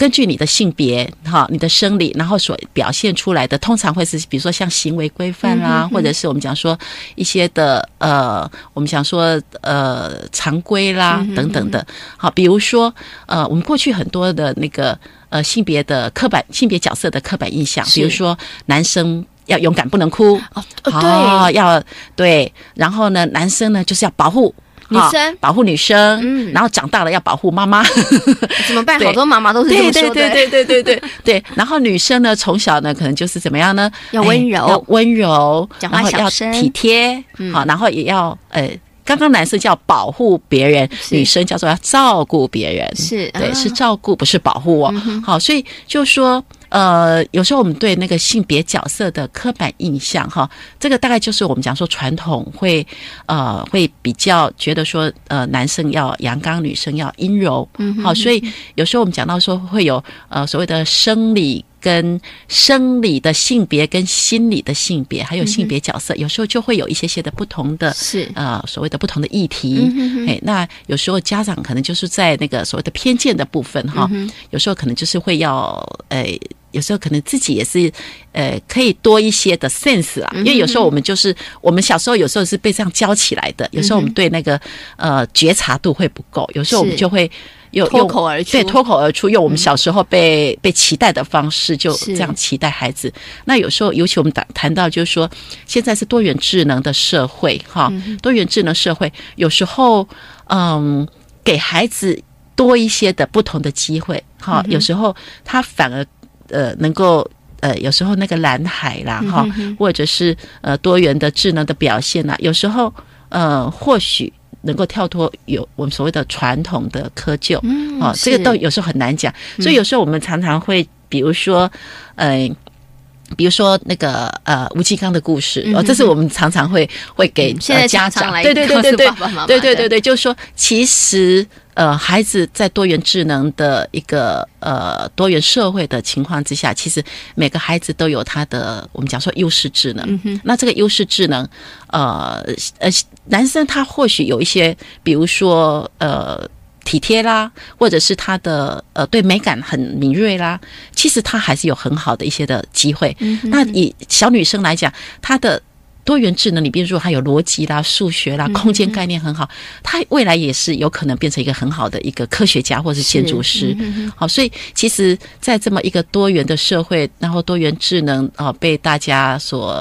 根据你的性别哈，你的生理，然后所表现出来的，通常会是比如说像行为规范啦，或者是我们讲说一些的呃，我们想说呃常规啦等等的。好，比如说呃，我们过去很多的那个。呃，性别的刻板性别角色的刻板印象，比如说男生要勇敢不能哭哦，对，要对，然后呢，男生呢就是要保护女生，保护女生，嗯，然后长大了要保护妈妈，(laughs) 怎么办？好多妈妈都是这么说的，对对对对对对对。然后女生呢，从小呢可能就是怎么样呢？要温柔，要温柔，讲话小声，体贴，好，然后也要呃。刚刚男生叫保护别人，女生叫做要照顾别人，是对，是照顾，不是保护哦。好，所以就说，呃，有时候我们对那个性别角色的刻板印象，哈，这个大概就是我们讲说传统会，呃，会比较觉得说，呃，男生要阳刚，女生要阴柔。嗯，好，所以有时候我们讲到说会有呃所谓的生理。跟生理的性别、跟心理的性别，还有性别角色，有时候就会有一些些的不同的，是呃所谓的不同的议题。哎，那有时候家长可能就是在那个所谓的偏见的部分哈，有时候可能就是会要诶有时候可能自己也是，呃，可以多一些的 sense 啊，因为有时候我们就是我们小时候有时候是被这样教起来的，有时候我们对那个呃觉察度会不够，有时候我们就会有脱口而出，对，脱口而出，用我们小时候被被期待的方式，就这样期待孩子。那有时候，尤其我们谈谈到，就是说现在是多元智能的社会，哈，多元智能社会，有时候，嗯，给孩子多一些的不同的机会，哈，有时候他反而。呃，能够呃，有时候那个蓝海啦，哈，或者是呃多元的智能的表现啦，有时候呃，或许能够跳脱有我们所谓的传统的窠臼，哦，这个都有时候很难讲，所以有时候我们常常会，比如说，呃，比如说那个呃吴继刚的故事，哦，这是我们常常会会给现在家长来对对对对对对对对对，就是说其实。呃，孩子在多元智能的一个呃多元社会的情况之下，其实每个孩子都有他的我们讲说优势智能。那这个优势智能，呃呃，男生他或许有一些，比如说呃体贴啦，或者是他的呃对美感很敏锐啦，其实他还是有很好的一些的机会。那以小女生来讲，她的。多元智能，你比如说还有逻辑啦、数学啦、空间概念很好，他未来也是有可能变成一个很好的一个科学家或是建筑师。好，所以其实，在这么一个多元的社会，然后多元智能啊被大家所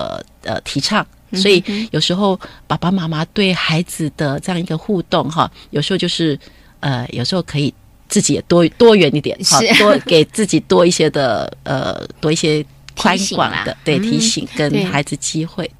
呃提倡，所以有时候爸爸妈妈对孩子的这样一个互动哈，有时候就是呃，有时候可以自己也多多元一点，好多给自己多一些的呃多一些宽广的对提醒跟孩子机会。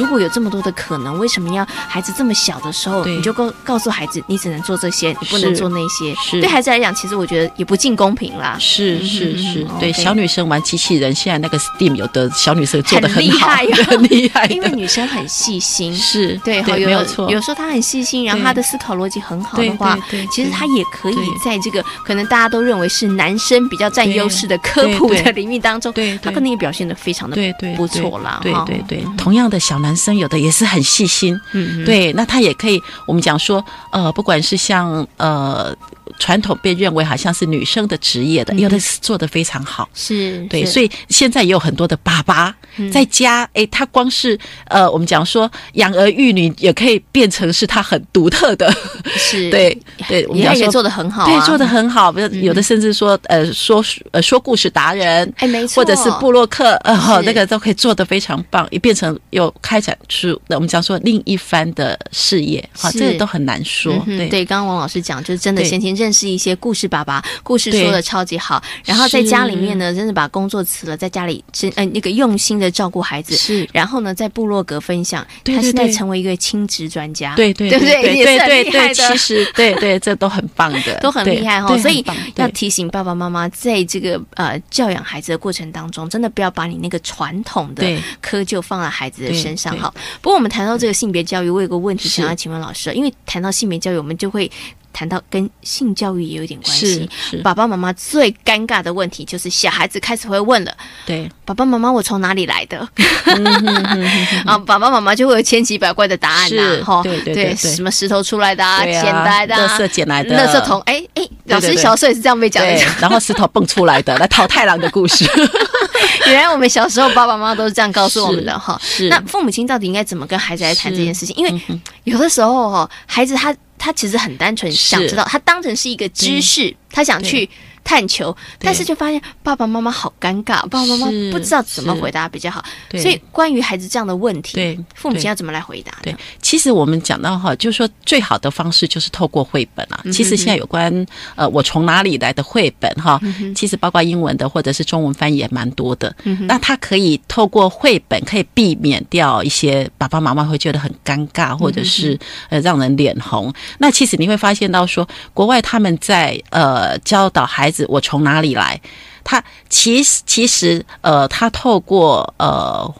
rádio 果有这么多的可能，为什么要孩子这么小的时候你就告告诉孩子，你只能做这些，你不能做那些？对孩子来讲，其实我觉得也不尽公平啦。是是是，对小女生玩机器人，现在那个 STEAM 有的小女生做的很厉害，很厉害。(laughs) 因为女生很细心，是对，没有错。有时候她很细心，然后她的思考逻辑很好的话，其实她也可以在这个可能大家都认为是男生比较占优势的科普的领域当中，她可能也表现的非常的对对不错啦。对对对，同样的小男生有的也是。很细心，嗯，对，那他也可以，我们讲说，呃，不管是像呃。传统被认为好像是女生的职业的，有的是做的非常好，是对，所以现在也有很多的爸爸在家，哎，他光是呃，我们讲说养儿育女也可以变成是他很独特的，是。对 (laughs) 对，我们讲说做的很好，对，做的很好，有的甚至说呃说呃说故事达人，哎，没错，或者是布洛克，呃，那个都可以做的非常棒，也变成又开展出我们讲说另一番的事业，好，这个都很难说，对。对，刚刚王老师讲就是真的先天。认识一些故事爸爸，故事说的超级好，然后在家里面呢，真的把工作辞了，在家里真呃那个用心的照顾孩子，是，然后呢，在部落格分享，他现在成为一个亲职专家，对对对对对？也是很厉害的，其实对对，这都很棒的，(laughs) 都很厉害哈。所以要提醒爸爸妈妈，在这个呃教养孩子的过程当中，真的不要把你那个传统的窠臼放在孩子的身上哈。不过我们谈到这个性别教育，我有个问题想要请问老师，因为谈到性别教育，我们就会。谈到跟性教育也有点关系，爸爸妈妈最尴尬的问题就是小孩子开始会问了，对，爸爸妈妈我从哪里来的？(laughs) 啊，爸爸妈妈就会有千奇百怪的答案呐，哈，对对对，什么石头出来的啊，捡来的，垃圾捡来的，垃圾桶，哎哎，老师小时候也是这样被讲的，(laughs) 然后石头蹦出来的，来淘太郎的故事，(laughs) 原来我们小时候爸爸妈妈都是这样告诉我们的哈。是，那父母亲到底应该怎么跟孩子来谈这件事情？因为有的时候哈，孩子他。他其实很单纯，想知道，他当成是一个知识，他想去。探求，但是就发现爸爸妈妈好尴尬，爸爸妈妈不知道怎么回答比较好。所以关于孩子这样的问题，对父母亲要怎么来回答？对，其实我们讲到哈，就是说最好的方式就是透过绘本啊。其实现在有关呃我从哪里来的绘本哈，其实包括英文的或者是中文翻译也蛮多的。那他可以透过绘本可以避免掉一些爸爸妈妈会觉得很尴尬，或者是呃让人脸红。那其实你会发现到说，国外他们在呃教导孩子。我从哪里来？他其实其实呃，他透过呃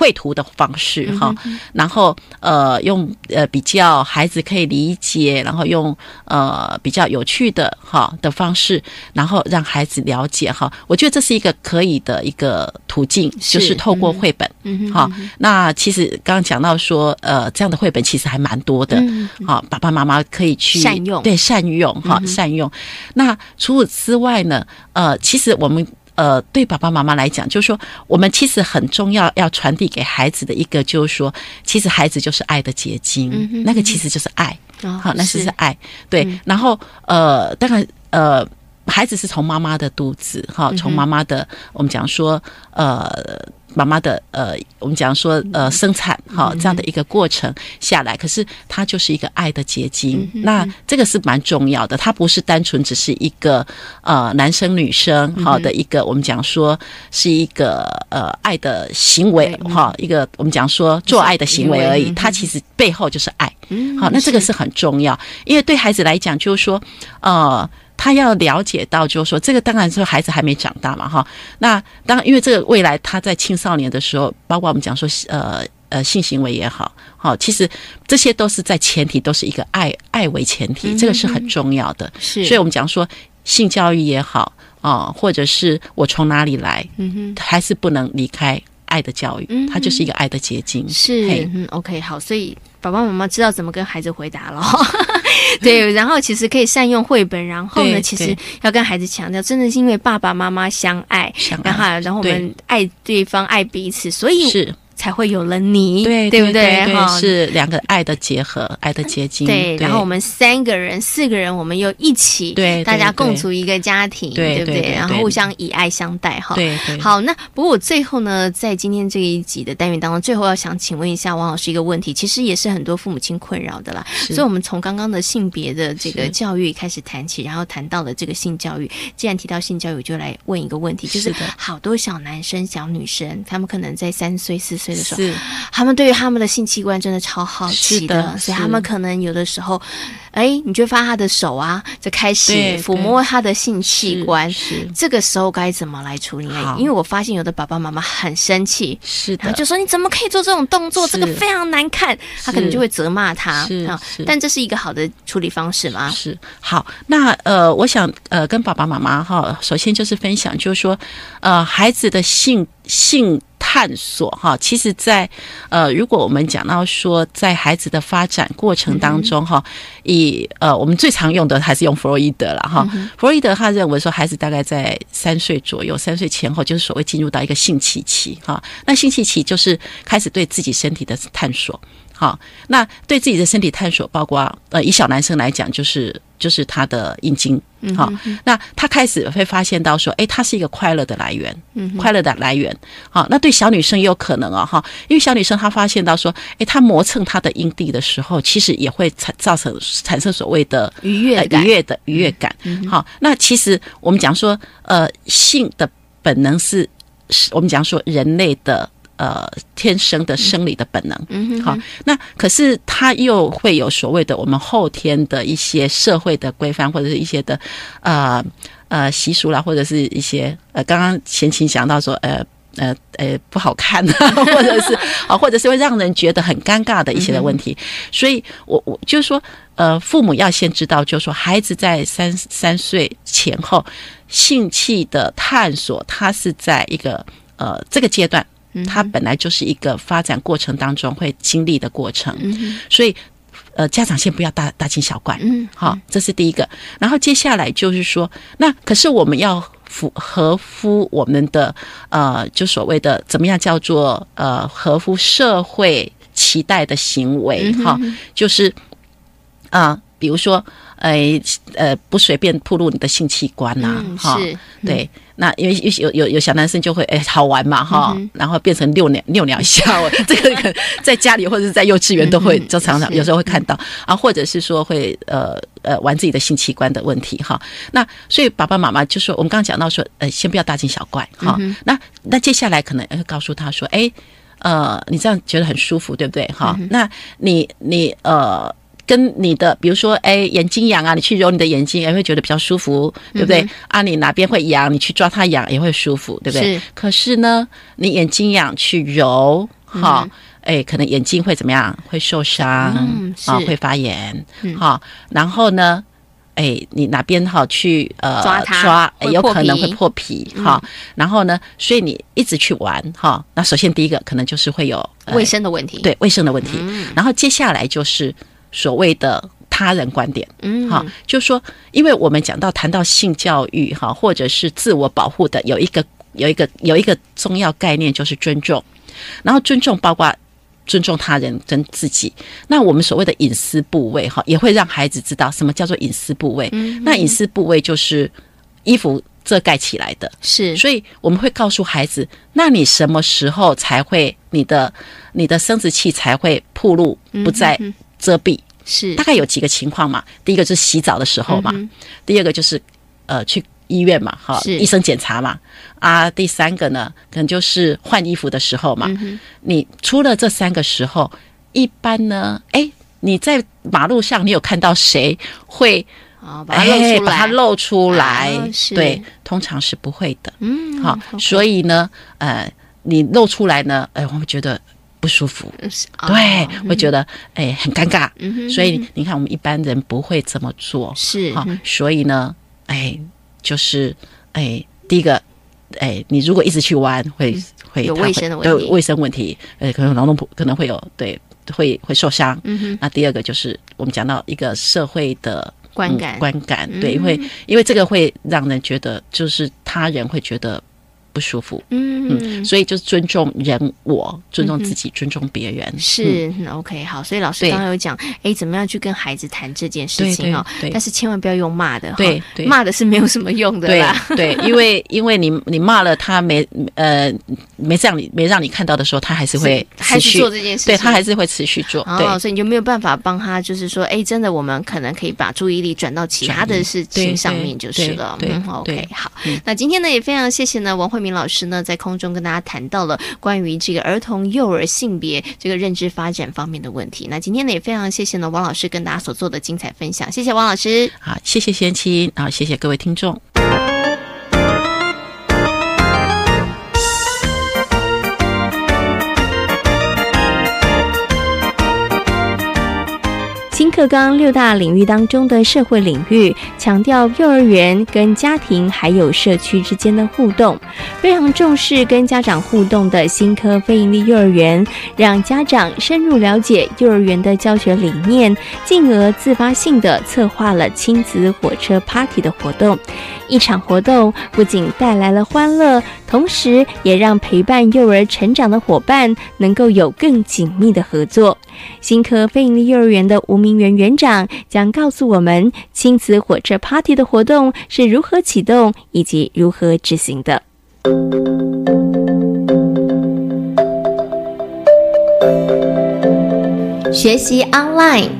绘图的方式哈，然后呃用呃比较孩子可以理解，然后用呃比较有趣的哈的方式，然后让孩子了解哈。我觉得这是一个可以的一个途径，就是透过绘本。嗯好，那其实刚刚讲到说，呃，这样的绘本其实还蛮多的。好，爸爸妈妈可以去善用，对，善用哈，善用。那除此之外呢，呃，其实我们。呃，对爸爸妈妈来讲，就是说，我们其实很重要，要传递给孩子的一个，就是说，其实孩子就是爱的结晶，那个其实就是爱，好，那是是爱，对。然后，呃，当然，呃，孩子是从妈妈的肚子，哈，从妈妈的，我们讲说，呃。妈妈的呃，我们讲说呃，生产哈这样的一个过程下来，可是它就是一个爱的结晶。那这个是蛮重要的，它不是单纯只是一个呃男生女生好的一个，我们讲说是一个呃爱的行为哈，一个我们讲说做爱的行为而已。它其实背后就是爱。好，那这个是很重要，因为对孩子来讲，就是说呃。他要了解到，就是说，这个当然是孩子还没长大嘛，哈。那当因为这个未来他在青少年的时候，包括我们讲说，呃呃，性行为也好，好，其实这些都是在前提都是一个爱爱为前提，这个是很重要的。是，所以我们讲说性教育也好啊，或者是我从哪里来，嗯哼，还是不能离开爱的教育，它就是一个爱的结晶。是，嗯，OK，好，所以爸爸妈妈知道怎么跟孩子回答了。(laughs) 对，(laughs) 然后其实可以善用绘本，然后呢，其实要跟孩子强调，真的是因为爸爸妈妈相爱，然后然后我们爱对方，爱彼此，所以是。才会有了你，对对不对？是两个爱的结合，爱的结晶。对，然后我们三个人、四个人，我们又一起，对，大家共组一个家庭，对不对？然后互相以爱相待，哈。对对。好，那不过我最后呢，在今天这一集的单元当中，最后要想请问一下王老师一个问题，其实也是很多父母亲困扰的啦。所以，我们从刚刚的性别的这个教育开始谈起，然后谈到了这个性教育。既然提到性教育，就来问一个问题，就是好多小男生、小女生，他们可能在三岁、四岁的时候。他们对于他们的性器官真的超好奇的，所以他们可能有的时候，哎，你就发他的手啊，就开始抚摸他的性器官。是这个时候该怎么来处理？因为我发现有的爸爸妈妈很生气，是的，就说你怎么可以做这种动作？这个非常难看，他可能就会责骂他。是但这是一个好的处理方式吗？是好。那呃，我想呃，跟爸爸妈妈哈，首先就是分享，就是说呃，孩子的性性。探索哈，其实，在呃，如果我们讲到说，在孩子的发展过程当中哈，以呃，我们最常用的还是用弗洛伊德了哈。弗洛伊德他认为说，孩子大概在三岁左右，三岁前后就是所谓进入到一个性器期哈。那性器期就是开始对自己身体的探索。好，那对自己的身体探索，包括呃，以小男生来讲，就是就是他的阴茎，好，那他开始会发现到说，哎，他是一个快乐的来源，嗯快乐的来源，好，那对小女生也有可能哦，哈，因为小女生她发现到说，哎，她磨蹭她的阴蒂的时候，其实也会产造成产生所谓的愉悦愉悦的愉悦感，好，那其实我们讲说，呃，性的本能是，我们讲说人类的。呃，天生的生理的本能，嗯，好，那可是他又会有所谓的我们后天的一些社会的规范，或者是一些的呃呃习俗啦，或者是一些呃，刚刚前情讲到说，呃呃呃不好看，或者是啊，(laughs) 或者是会让人觉得很尴尬的一些的问题，所以我我就是说，呃，父母要先知道，就是说，孩子在三三岁前后性器的探索，他是在一个呃这个阶段。它本来就是一个发展过程当中会经历的过程，所以呃，家长先不要大大惊小怪，嗯，好，这是第一个。然后接下来就是说，那可是我们要符合乎我们的呃，就所谓的怎么样叫做呃，合乎社会期待的行为，哈，就是啊，比如说。呃呃，不随便暴露你的性器官呐，哈，对，那因为有有有小男生就会哎好玩嘛哈，然后变成遛鸟遛鸟笑，(laughs) 这个在家里或者是在幼稚园都会就常常有时候会看到。啊，或者是说会呃呃玩自己的性器官的问题哈，那所以爸爸妈妈就说我们刚刚讲到说呃先不要大惊小怪哈，那那接下来可能会告诉他说哎呃你这样觉得很舒服对不对？哈？那你你呃。跟你的，比如说，哎，眼睛痒啊，你去揉你的眼睛，也会觉得比较舒服，对不对？啊，你哪边会痒，你去抓它痒也会舒服，对不对？是。可是呢，你眼睛痒去揉。哈，哎，可能眼睛会怎么样？会受伤啊，会发炎，哈，然后呢？哎，你哪边好去呃抓它抓，有可能会破皮哈。然后呢，所以你一直去玩哈。那首先第一个可能就是会有卫生的问题，对卫生的问题。然后接下来就是所谓的他人观点，嗯，好，就是说，因为我们讲到谈到性教育哈，或者是自我保护的，有一个有一个有一个重要概念就是尊重，然后尊重包括。尊重他人跟自己，那我们所谓的隐私部位哈，也会让孩子知道什么叫做隐私部位。那隐私部位就是衣服遮盖起来的，是。所以我们会告诉孩子，那你什么时候才会你的你的生殖器才会暴露，不再遮蔽？是。大概有几个情况嘛？第一个就是洗澡的时候嘛，第二个就是呃去。医院嘛，哈，医生检查嘛，啊，第三个呢，可能就是换衣服的时候嘛。你除了这三个时候，一般呢，哎，你在马路上，你有看到谁会啊把它露出来？把它露出来？对，通常是不会的。嗯，好，所以呢，呃，你露出来呢，哎，我们觉得不舒服，对，会觉得哎很尴尬。所以你看，我们一般人不会这么做，是好，所以呢，哎。就是哎，第一个哎，你如果一直去玩，会会有卫生的问题，卫生问题，呃，可能劳动部可能会有对，会会受伤。嗯哼。那第二个就是我们讲到一个社会的观感，观感对，因为因为这个会让人觉得，就是他人会觉得。不舒服，嗯，所以就是尊重人，我尊重自己，尊重别人，是 OK 好。所以老师刚刚有讲，哎，怎么样去跟孩子谈这件事情哦？但是千万不要用骂的，对，骂的是没有什么用的啦。对，因为 (laughs) 因为你你骂了他没呃没让你没让你看到的时候，他还是会还是做这件事，对他还是会持续做。哦，所以你就没有办法帮他，就是说，哎，真的，我们可能可以把注意力转到其他的事情上面就是了。嗯，OK 好。那今天呢，也非常谢谢呢，王慧明老师呢，在空中跟大家谈到了关于这个儿童幼儿性别这个认知发展方面的问题。那今天呢，也非常谢谢呢，王老师跟大家所做的精彩分享。谢谢王老师，好，谢谢贤妻，啊，谢谢各位听众。课纲六大领域当中的社会领域，强调幼儿园跟家庭还有社区之间的互动，非常重视跟家长互动的新科非盈利幼儿园，让家长深入了解幼儿园的教学理念，进而自发性的策划了亲子火车 Party 的活动。一场活动不仅带来了欢乐，同时也让陪伴幼儿成长的伙伴能够有更紧密的合作。新科非营利幼儿园的吴明元园长将告诉我们，亲子火车 Party 的活动是如何启动以及如何执行的。学习 Online。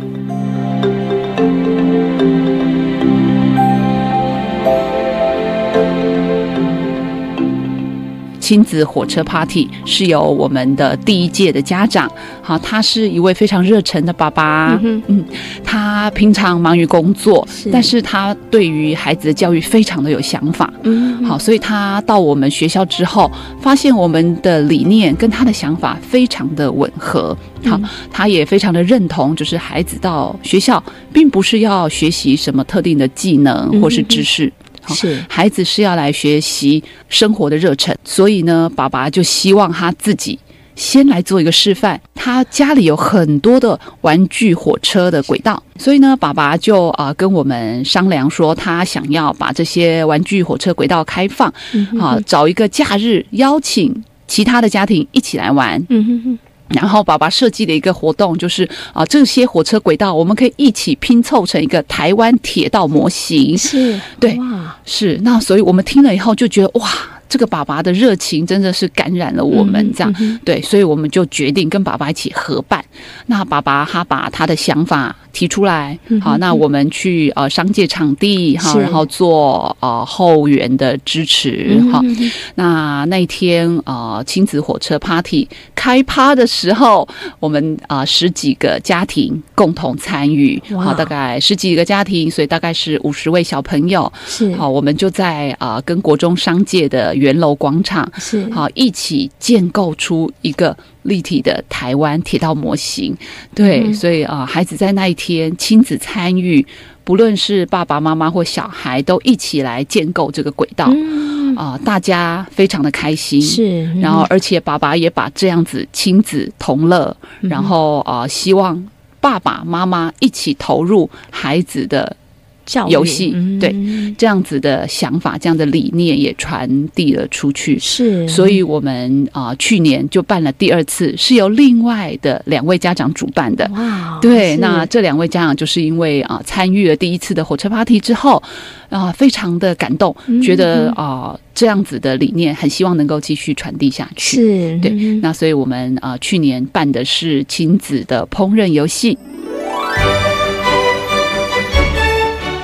亲子火车 Party 是由我们的第一届的家长，好，他是一位非常热忱的爸爸，嗯，他平常忙于工作，但是他对于孩子的教育非常的有想法，嗯，好，所以他到我们学校之后，发现我们的理念跟他的想法非常的吻合，好，他也非常的认同，就是孩子到学校并不是要学习什么特定的技能或是知识。是孩子是要来学习生活的热忱，所以呢，爸爸就希望他自己先来做一个示范。他家里有很多的玩具火车的轨道，所以呢，爸爸就啊跟我们商量说，他想要把这些玩具火车轨道开放，啊，找一个假日邀请其他的家庭一起来玩。嗯哼哼。然后爸爸设计的一个活动就是啊，这些火车轨道我们可以一起拼凑成一个台湾铁道模型。是，对，是。那所以我们听了以后就觉得哇。这个爸爸的热情真的是感染了我们，这样对，所以我们就决定跟爸爸一起合办。那爸爸他把他的想法提出来，好，那我们去呃商界场地哈，然后做呃后援的支持哈。那那天呃亲子火车 party 开趴的时候，我们啊十几个家庭共同参与，好，大概十几个家庭，所以大概是五十位小朋友。是好，我们就在啊跟国中商界的。圆楼广场，是。好一起建构出一个立体的台湾铁道模型。对，嗯。所以啊、孩子在那一天亲子参与，不论是爸爸妈妈或小孩，都一起来建构这个轨道。嗯，啊、大家非常的开心，是，然后而且爸爸也把这样子亲子同乐，嗯。然后啊、希望爸爸妈妈一起投入孩子的游戏，嗯对这样子的想法、这样的理念也传递了出去。是，所以我们啊、去年就办了第二次，是由另外的两位家长主办的。哇，对，那这两位家长就是因为啊、参与了第一次的火车 party 之后，啊、非常的感动，嗯觉得嗯啊、这样子的理念很希望能够继续传递下去。是，对嗯那所以我们啊、去年办的是亲子的烹饪游戏。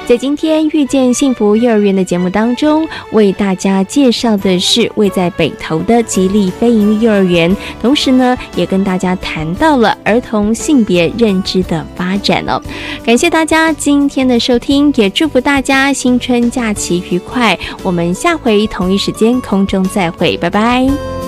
在今天遇见幸福幼儿园的节目当中，为大家介绍的是位在北投的吉利非营幼儿园，同时呢，也跟大家谈到了儿童性别认知的发展哦。感谢大家今天的收听，也祝福大家新春假期愉快。我们下回同一时间空中再会，拜拜。